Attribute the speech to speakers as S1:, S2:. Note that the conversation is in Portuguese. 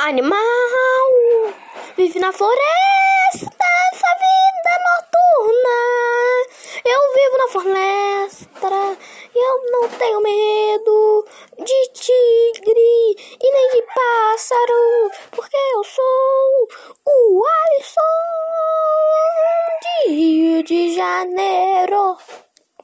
S1: Animal vive na floresta, essa vida é noturna. Eu vivo na floresta e eu não tenho medo de tigre e nem de pássaro, porque eu sou o Alisson de Rio de Janeiro.